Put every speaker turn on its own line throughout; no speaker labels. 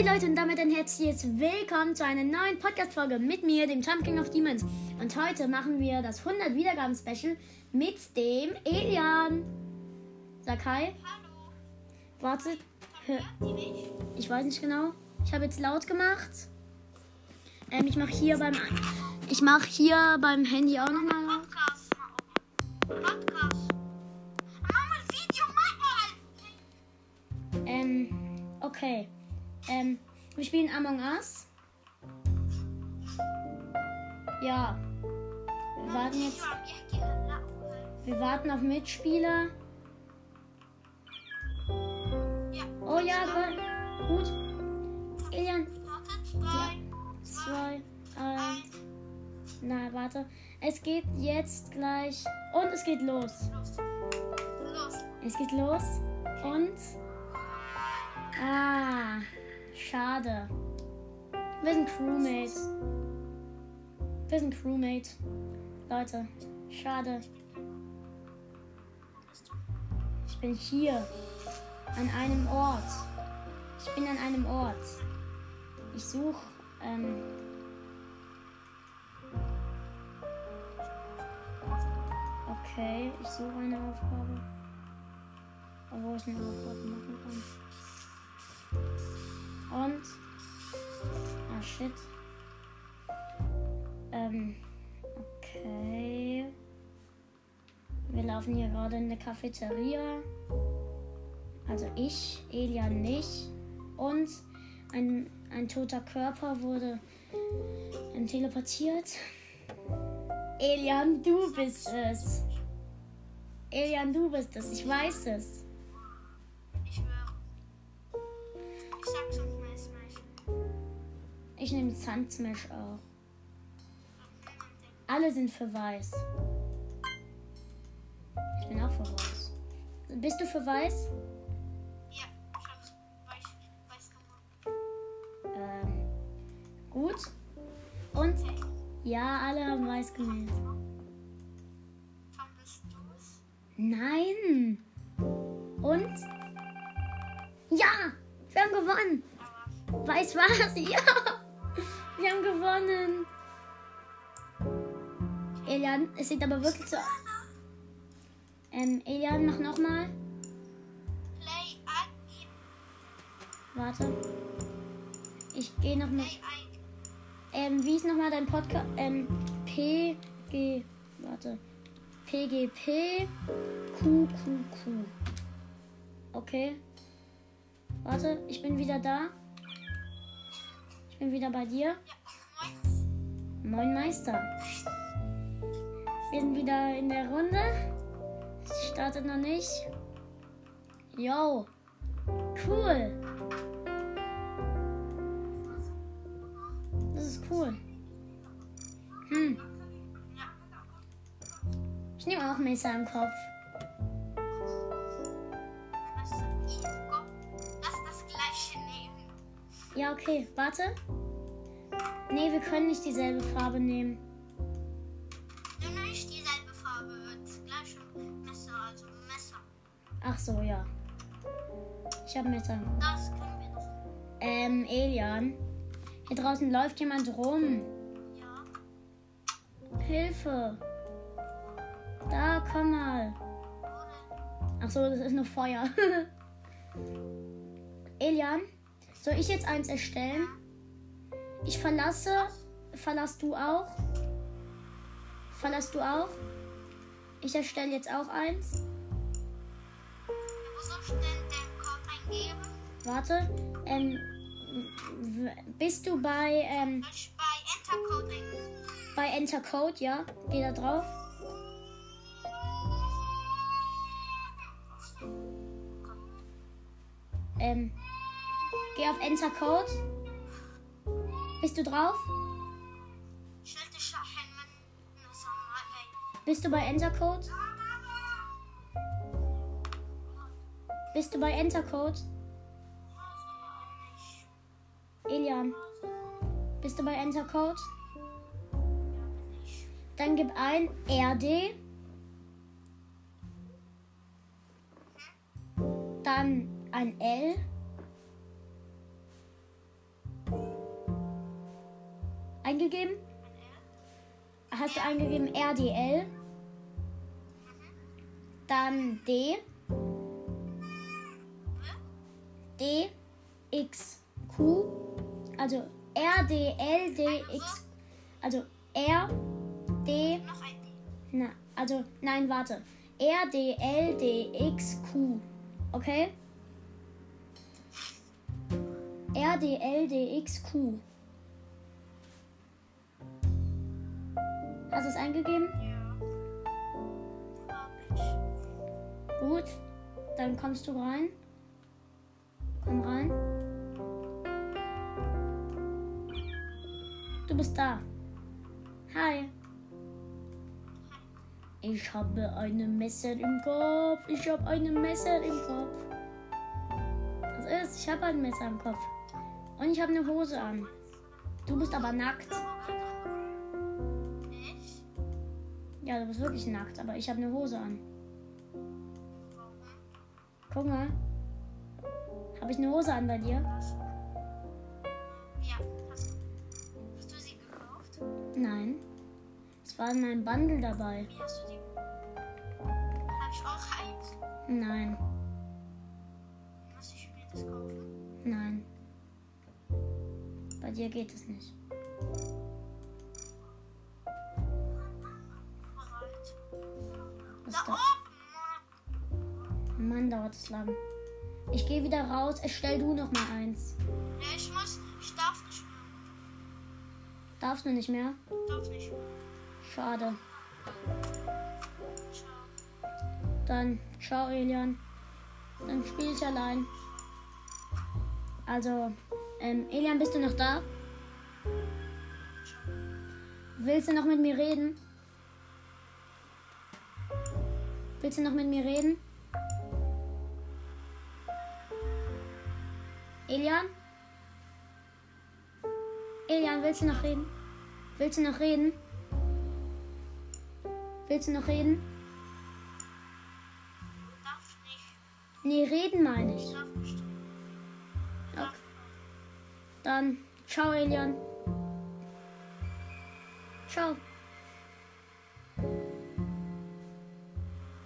Hey Leute und damit ein herzliches Willkommen zu einer neuen Podcast-Folge mit mir, dem Champion of Demons. Und heute machen wir das 100 Wiedergaben-Special mit dem Elian. Sag hi.
Hallo.
Warte. Ich weiß nicht genau. Ich habe jetzt laut gemacht. Ähm, ich mache hier beim ich mache hier beim Handy auch nochmal laut.
Podcast. Podcast. Mach mal Video, mal.
Ähm, okay. Ähm, wir spielen Among Us. Ja. Wir warten jetzt. Wir warten auf Mitspieler.
Ja.
Oh ja, gut. Elian,
drei,
zwei, eins. Na, warte. Es geht jetzt gleich. Und es geht. Los. Es geht los. Und. Ah, schade. Wir sind Crewmates. Wir sind Crewmate. Leute, schade. Ich bin hier. An einem Ort. Ich bin an einem Ort. Ich suche. Ähm, okay, ich suche eine Aufgabe. Wo ich eine Aufgabe machen kann. Und. Ah, shit. Ähm. Okay. Wir laufen hier gerade in eine Cafeteria. Also ich, Elian nicht. Und ein, ein toter Körper wurde ähm, teleportiert. Elian, du bist es. Elian, du bist es. Ich weiß es.
Ich
nehme Sand Smash auch. Alle sind für weiß. Ich bin auch für weiß. Bist du für weiß?
Ja, ich weiß, weiß gemacht.
Ähm, gut. Und? Ja, alle haben weiß gewählt.
Wann bist du's?
Nein. Und? Ja, wir haben gewonnen. Weiß was? Ja. Wir haben gewonnen. Elian, es sieht aber wirklich so. Ähm, Elian, mach nochmal. Warte. Ich gehe nochmal.
Play.
Ähm, wie ist nochmal dein Podcast? Ähm, PG. Warte. PGP QQQ. Okay. Warte, ich bin wieder da. Bin wieder bei dir.
Ja, moin.
Moin Meister. Wir sind wieder in der Runde. Es startet noch nicht. Yo. Cool. Das ist cool. Hm. Ich nehme auch Messer im Kopf. Ja, okay. Warte. Nee, wir können nicht dieselbe Farbe nehmen.
Nein, nicht dieselbe Farbe. Das gleiche Messer, also Messer.
Ach so, ja. Ich habe Messer.
Das können wir doch.
Ähm, Elian. Hier draußen läuft jemand rum.
Ja.
Hilfe. Da, komm mal. Ach so, das ist nur Feuer. Elian, soll ich jetzt eins erstellen? Ich verlasse. Verlass du auch? Verlass du auch? Ich erstelle jetzt auch eins.
Ich denn den Code eingeben?
Warte. Ähm, bist du bei, ähm,
bei Entercode?
Ja, geh da drauf. Ähm, geh auf Enter Code. Bist du drauf? Bist du bei Enter Code? Bist du bei Enter Code? Elian, bist du bei Enter Code? Dann gib ein RD. Dann ein L. eingegeben? Hast du eingegeben RDL? Dann D. D. X. Q. Also R, D, X. Also R, D. Na, also, nein, warte. R, D, X, Q. Okay? R, D, D, X, Q. Hast du es eingegeben?
Ja.
Gut. Dann kommst du rein. Komm rein. Du bist da. Hi. Ich habe eine Messer im Kopf. Ich habe eine Messer im Kopf. Was ist? Ich habe ein Messer im Kopf. Und ich habe eine Hose an. Du bist aber nackt. Ja, du bist wirklich nackt, aber ich habe eine Hose an. Guck mal. Habe ich eine Hose an bei dir?
Ja, hast du. Hast du sie gekauft?
Nein. Es war in meinem Bundle dabei.
Wie hast du sie? Hab ich auch eins.
Nein,
Muss ich mir das kaufen?
nein. Bei dir geht es nicht.
Da!
Mann, dauert es lang. Ich gehe wieder raus. Erstell du noch mal eins.
Ja, ich muss. Ich darf nicht mehr.
Darfst du nicht mehr?
Darf nicht mehr.
Schade.
Ciao.
Dann ciao, Elian. Dann spiele ich allein. Also, ähm, Elian, bist du noch da? Willst du noch mit mir reden? Willst du noch mit mir reden? Elian? Elian, willst du noch reden? Willst du noch reden? Willst du noch reden?
Darf nicht.
Nee, reden meine ich.
Darf nicht.
Okay. Dann, ciao, Elian. Ciao.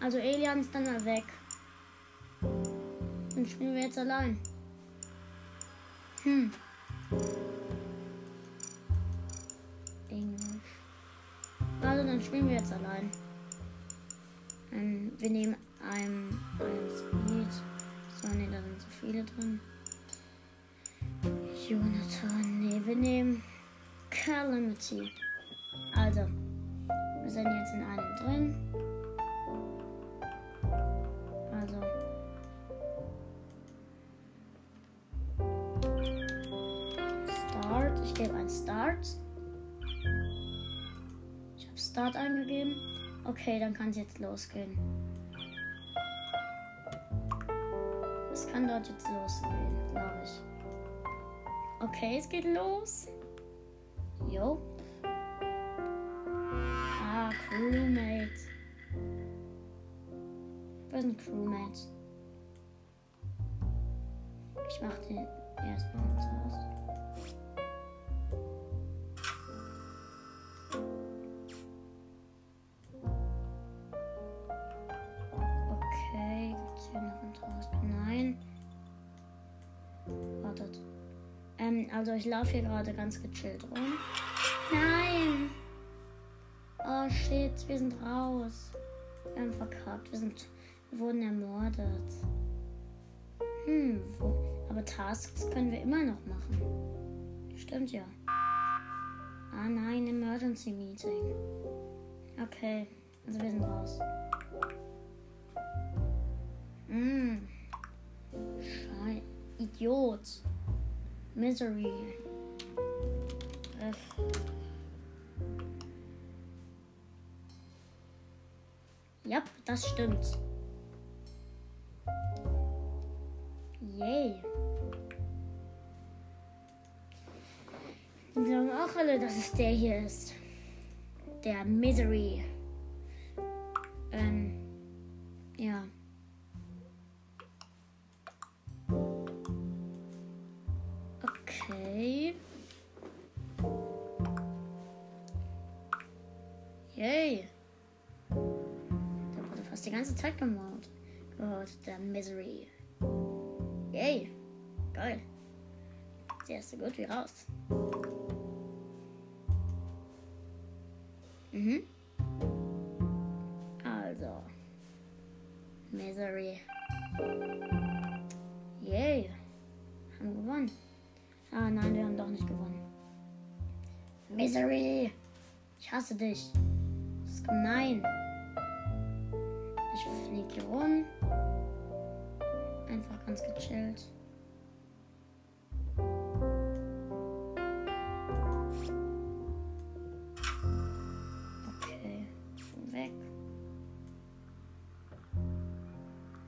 Also, Elian ist dann mal weg. Dann spielen wir jetzt allein. Hm. Englisch. Also, dann spielen wir jetzt allein. Ähm, wir nehmen ein, ein Speed. So, ne, da sind so viele drin. Jonathan, nee, wir nehmen Calamity. Also, wir sind jetzt in einem drin. Ich gebe ein Start. Ich habe Start eingegeben. Okay, dann kann es jetzt losgehen. Es kann dort jetzt losgehen, glaube ich. Okay, es geht los. Jo. Ah, Crewmate. Wo ist ein Crewmate? Ich mach den erstmal zuerst. Okay, Ähm, also ich laufe hier gerade ganz gechillt rum. Nein! Oh shit, wir sind raus. Wir haben verkackt. Wir sind. Wir wurden ermordet. Hm, wo, aber Tasks können wir immer noch machen. Stimmt ja. Ah nein, Emergency Meeting. Okay, also wir sind raus. Hm. Schei. Idiot. Misery. F. Ja, das stimmt. Yay. Wir sagen auch alle, dass es der hier ist. Der Misery. Ähm, ja. Ganze Zeit gehört. gehört der Misery. Yay. Geil. Der ist so gut wie raus. Mhm. Also. Misery. Yay. Haben gewonnen. Ah nein, wir haben doch nicht gewonnen. Misery. Ich hasse dich.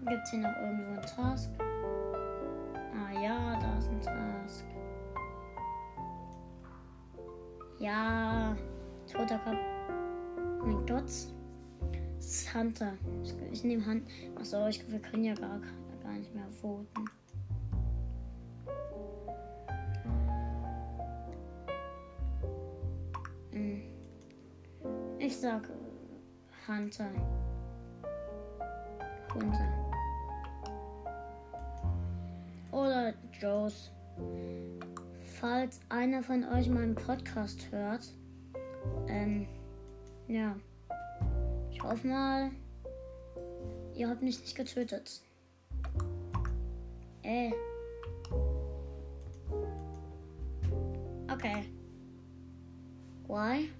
Gibt es hier noch irgendwo einen Task? Ah ja, da ist ein Task. Ja, toter Kopf. Gott. Das ist Hunter. Ich, nehme Hunter. Achso, ich, wir können ja gar, gar nicht mehr voten. Hm. Ich sag äh, Hunter. Hunter. Oder Joes. Falls einer von euch meinen Podcast hört, ähm, ja. Ich hoffe mal, ihr habt mich nicht getötet. Äh. Okay. Why?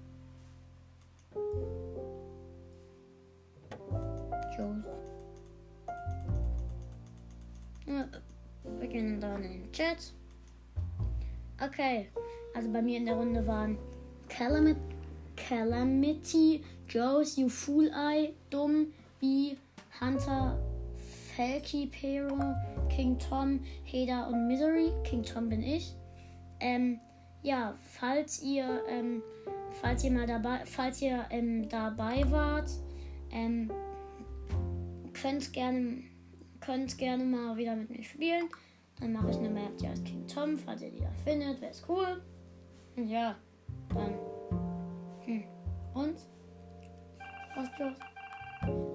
Calamity, Calamity Joes, You Fool Eye, Dumm, B, Hunter, Falky, Pero, King Tom, Heda und Misery. King Tom bin ich. Ähm, ja, falls ihr, ähm, falls ihr mal dabei, falls ihr ähm, dabei wart, ähm, könnt gerne, könnt gerne mal wieder mit mir spielen. Dann mache ich eine Map, die heißt King Tom, falls ihr die da findet, wäre es cool. Ja, dann. Und? Was los?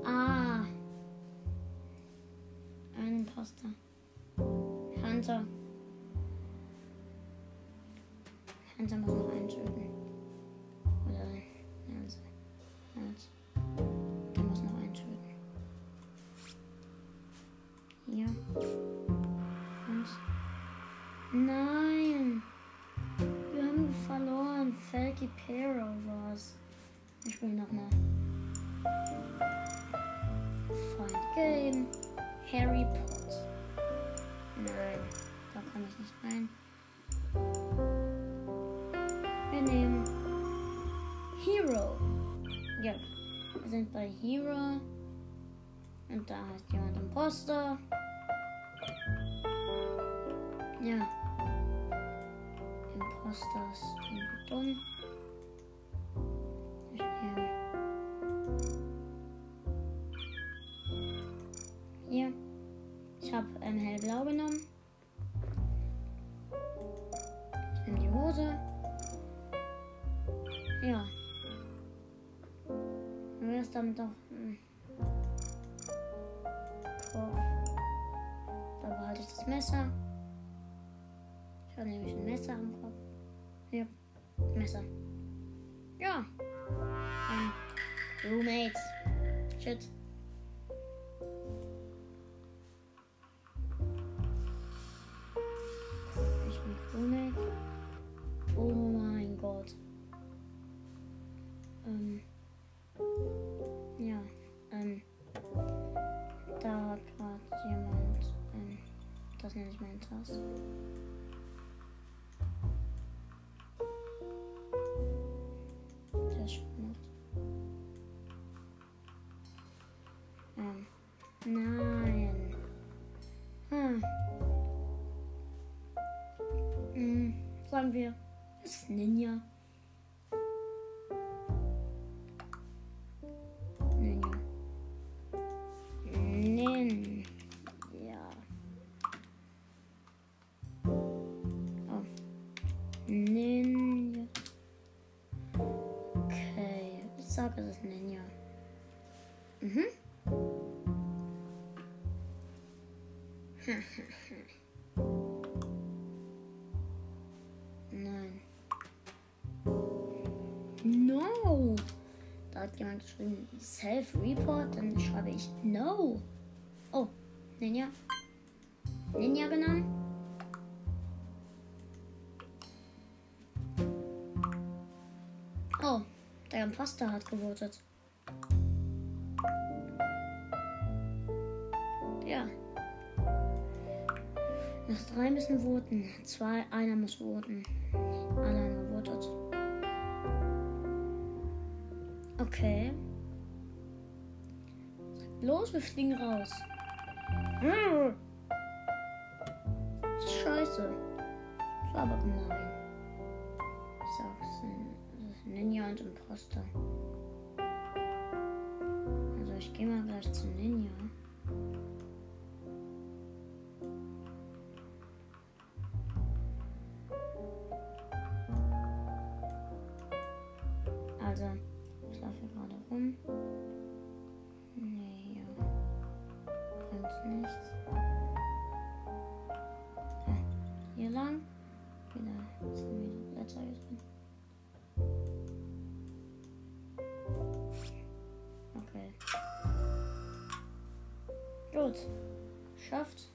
Ah. Ein Imposter. Hunter. Hunter muss noch einen Hero. Und da heißt jemand Imposter. Ja. Imposter ist irgendwie dumm. Hier. Ich habe ähm, hellblau genommen. Dann doch. Hm. Da behalte ich das Messer. Ich habe nämlich ein Messer am Kopf. Ja, Messer. Ja. Ähm, Roommates. Shit. Nein. Hm. Hm. Sagen wir, es ist Ninja. Geschrieben Self-Report, dann schreibe ich No. Oh, Ninja. Ninja genommen. Oh, der Imposter hat gewotet. Ja. Nach drei müssen voten. Zwei, einer muss voten. Alle haben Okay. Los, wir fliegen raus. Hm. Scheiße. Das war aber gemein. Ich sag's Ninja und Imposter. Also ich gehe mal gleich zu Ninja. Schafft.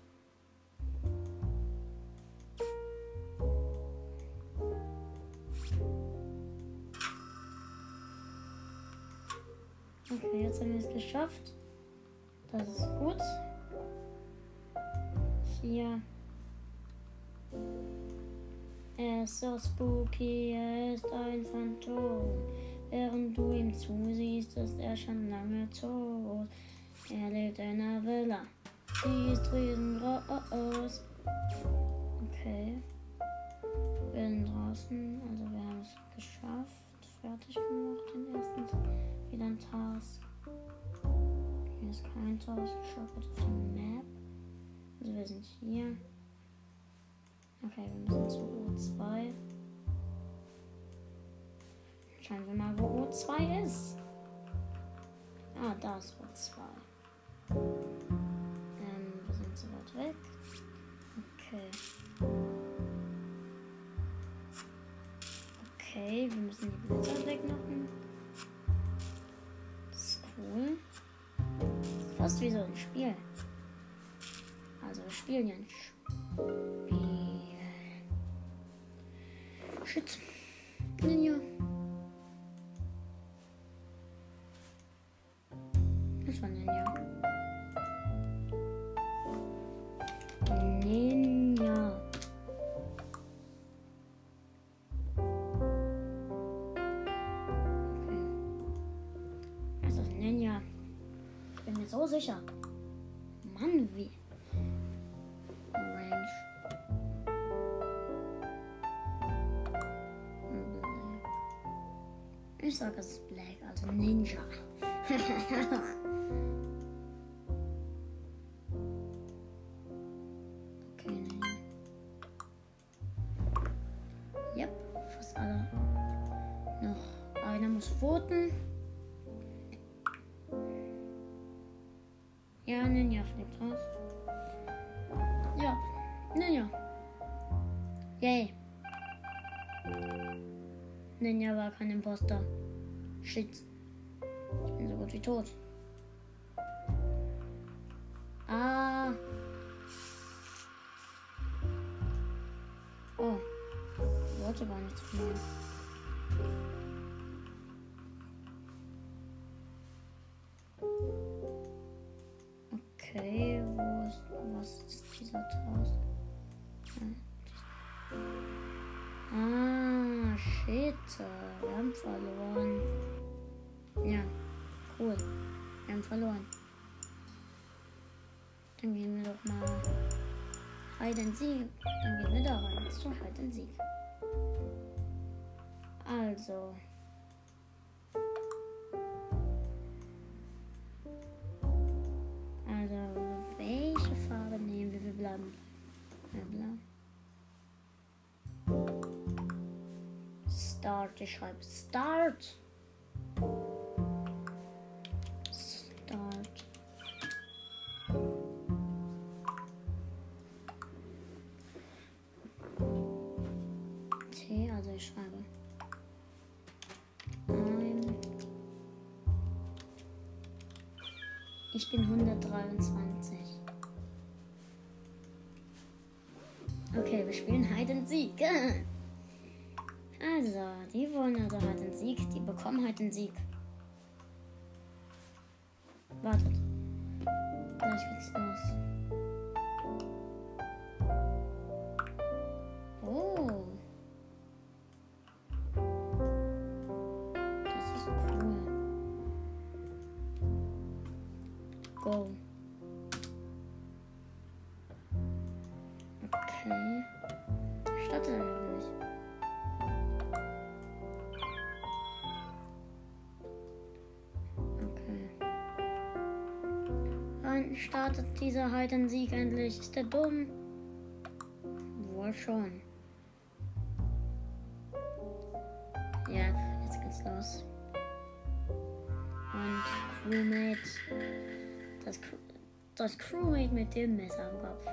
Okay, jetzt haben wir es geschafft. Das ist gut. Hier. Er ist so spooky, er ist ein Phantom. Während du ihm zusiehst, ist er schon lange tot. Er lebt in einer Villa. Die ist riesengroß. Okay. Wir sind draußen, also wir haben es geschafft. Fertig gemacht, den ersten wieder ein Task. Hier ist kein Task. Ich schaue kurz auf die Map. Also wir sind hier. Okay, wir müssen zu O2. Schauen wir mal, wo O2 ist. Ah, da ist O2. Weg. Okay. Okay, wir müssen die Blitzer wegmachen. Das ist cool. Das ist fast wie so ein Spiel. Also wir spielen ja ein Spiel. Shit. Ninja. Das war Ninja. Ninja. Ich sag es ist Black, also Ninja. okay, fast alle. Noch einer muss voten. Ja, Ninja fliegt raus. Ja, Ninja. Yay. Ninja war kein Imposter. Shit. Ich bin so gut wie tot. Ah. Oh. Ich wollte gar nichts mir. Okay, wo ist, was ist dieser Task? Ah, shit. Wir haben verloren. Verloren. Dann gehen wir doch mal Hide and Seek. Dann gehen wir da rein. Zu Hide and Seek. Also. Also, welche Farbe nehmen wir? Wir bleiben. Blau. Start. Ich schreibe. Start. Ich bin 123. Okay, wir spielen Hide and Sieg. Also, die wollen also Hide and Sieg. Die bekommen Hide and Sieg. Wartet. Gleich geht's los. Oh. Startet dieser Hide Sieg endlich? Ist der dumm? Wohl schon. Ja, jetzt geht's los. Und Crewmate. Das, das Crewmate mit dem Messer am Kopf.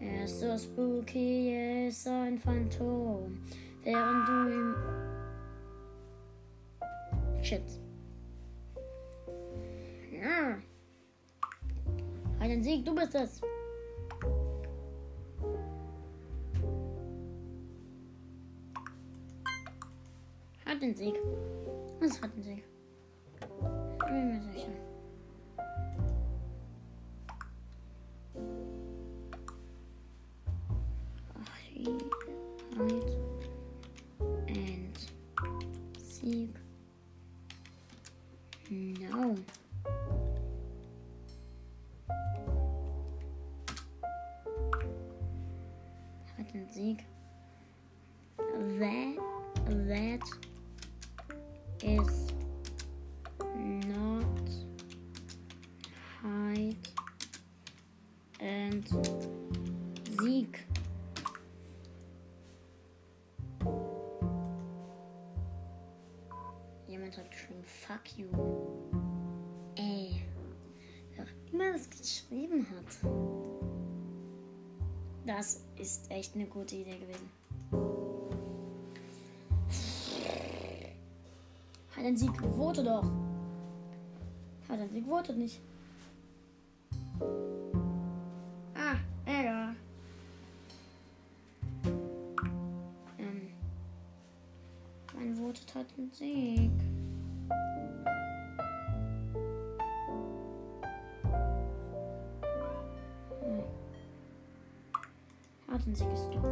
Er ist so spooky, er ist so ein Phantom. Während du ihm. Shit. Ja. Halt den Sieg, du bist es. Hat den Sieg. Hat geschrieben, fuck you. Ey. Wer immer das geschrieben hat. Das ist echt eine gute Idee gewesen. Hat ein Sieg votet doch. Hat ein Sieg votet nicht. Ah, egal. Ähm. Mein votet hat einen Sieg. Sieg ist dumm.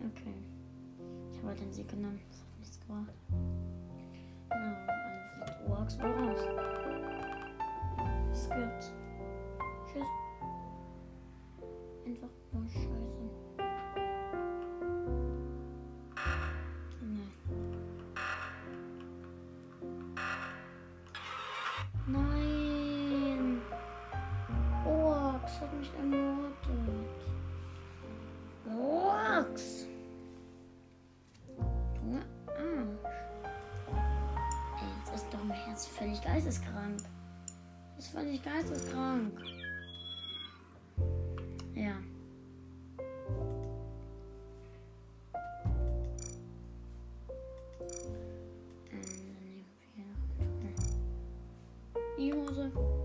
Okay. Ich habe den Sieg genommen. Das hat nichts gebracht. Ja, alle fliegt Orks mal raus. Es gibt. Tschüss. Einfach nur Scheiße. Nee. Nein! Völlig geisteskrank. Ja. Noch die Hose.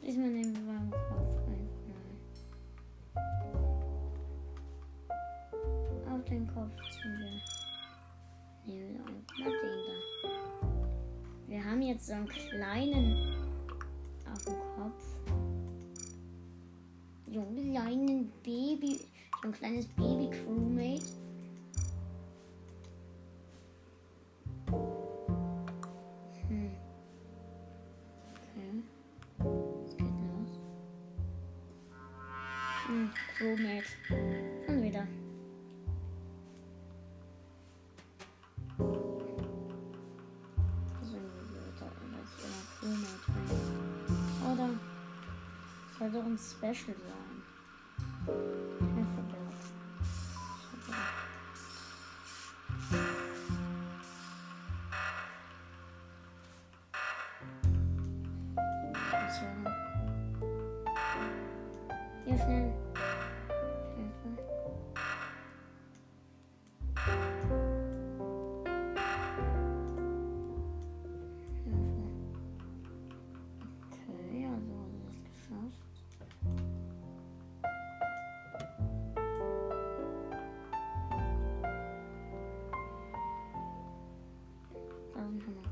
Diesmal nehmen wir beim Kopf rein. Nein. Auf den Kopf ziehen wir. Nehmen wir mal den da. Wir haben jetzt so einen kleinen auf dem Kopf. So einen kleinen Baby, so ein kleines Baby-Crewmate. 别使了。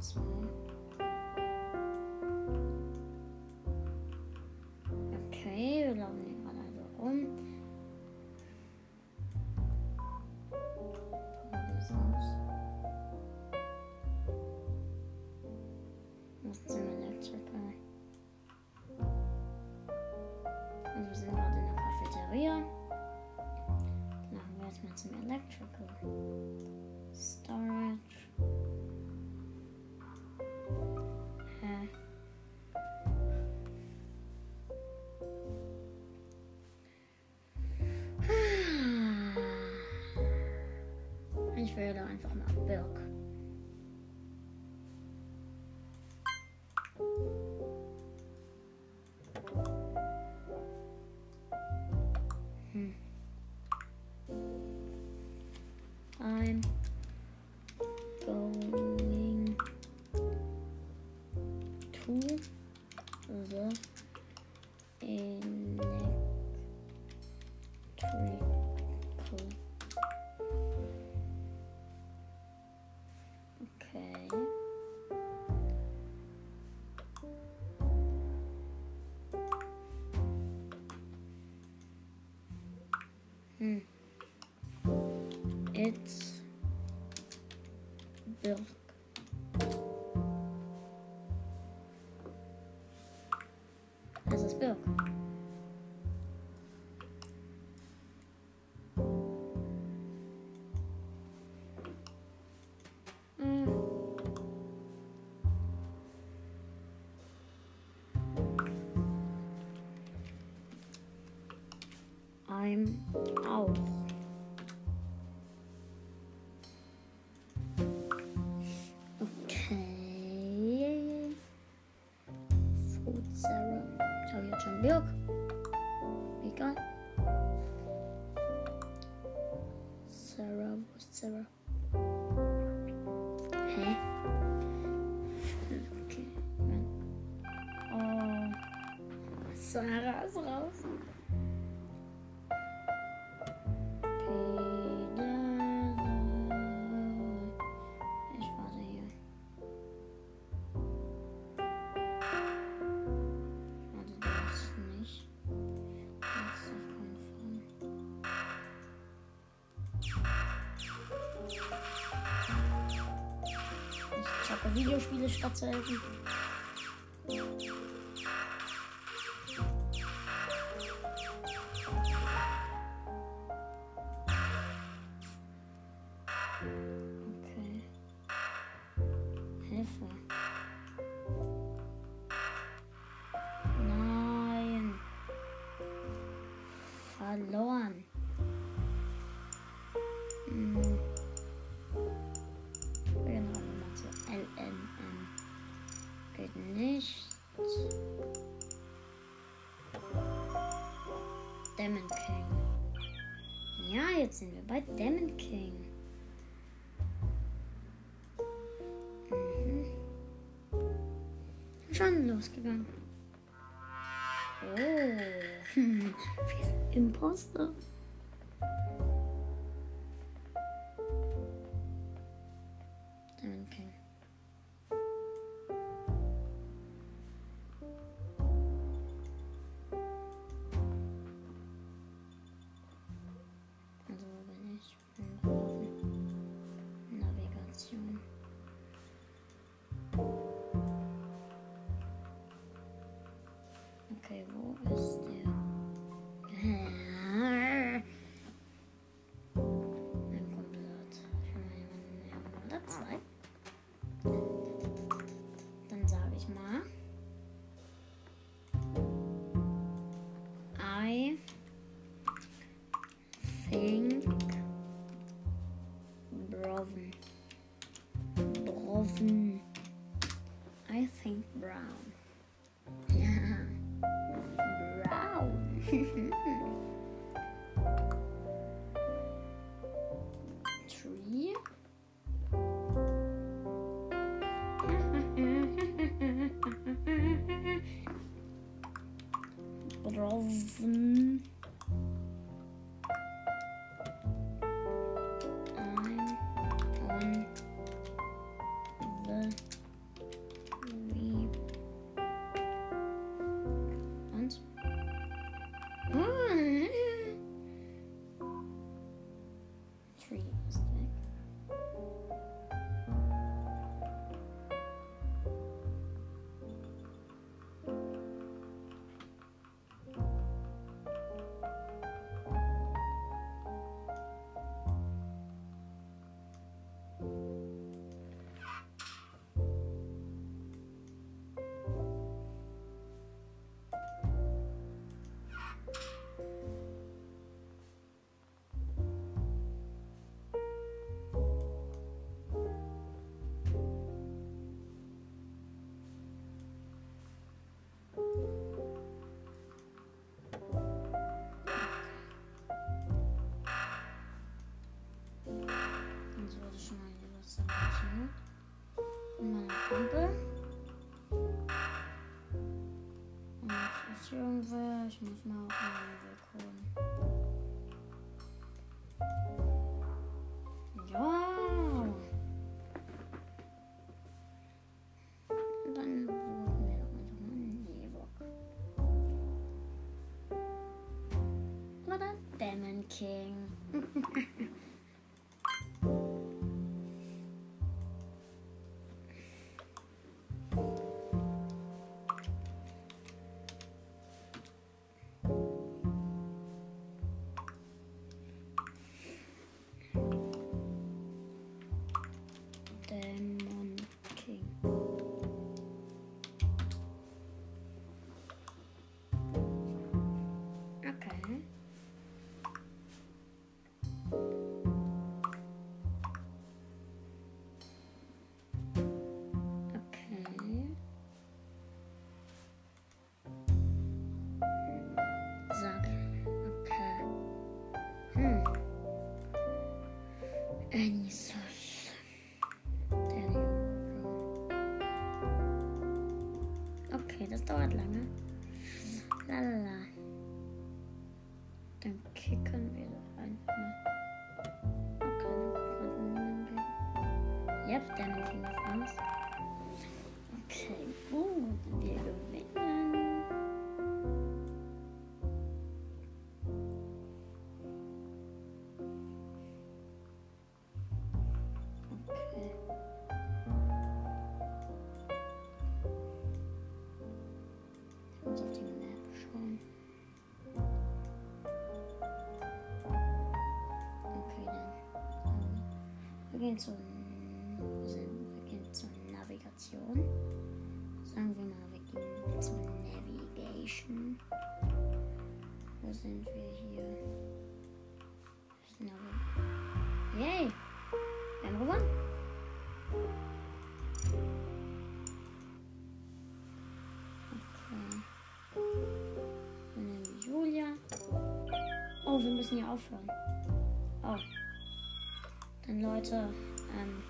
small. Pferde einfach Birk. I'm going to the electrical milk. Pecan. Sarah, Sarah. Hey. Okay. Oh. Sarah's ist raus. I'll. Demon King. Ja, jetzt sind wir bei Demon King. Mhm. Schon losgegangen. Oh. Hm. Imposter. Brown. Brown. I think brown. Yeah. brown. hier irgendwer. Ich muss mal auch mal einen Weg holen. Ja. Und Enisos. Okay, das dauert lange. Lalala. Dann kicken wir doch einfach mal. Okay, wir konnten den Yep, der King ist aus. Gehen zur, zur Navigation. Sagen wir gehen zur Navigation. Wo sind wir hier? Navi Yay! Wir haben gewonnen. Okay. Wir nehmen Julia. Oh, wir müssen hier aufhören. Leute, ähm,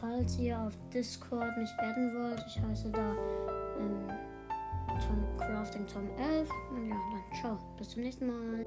falls ihr auf Discord mich adden wollt, ich heiße da ähm, Tom, Crafting Tom 11. Und ja, dann ciao. Bis zum nächsten Mal.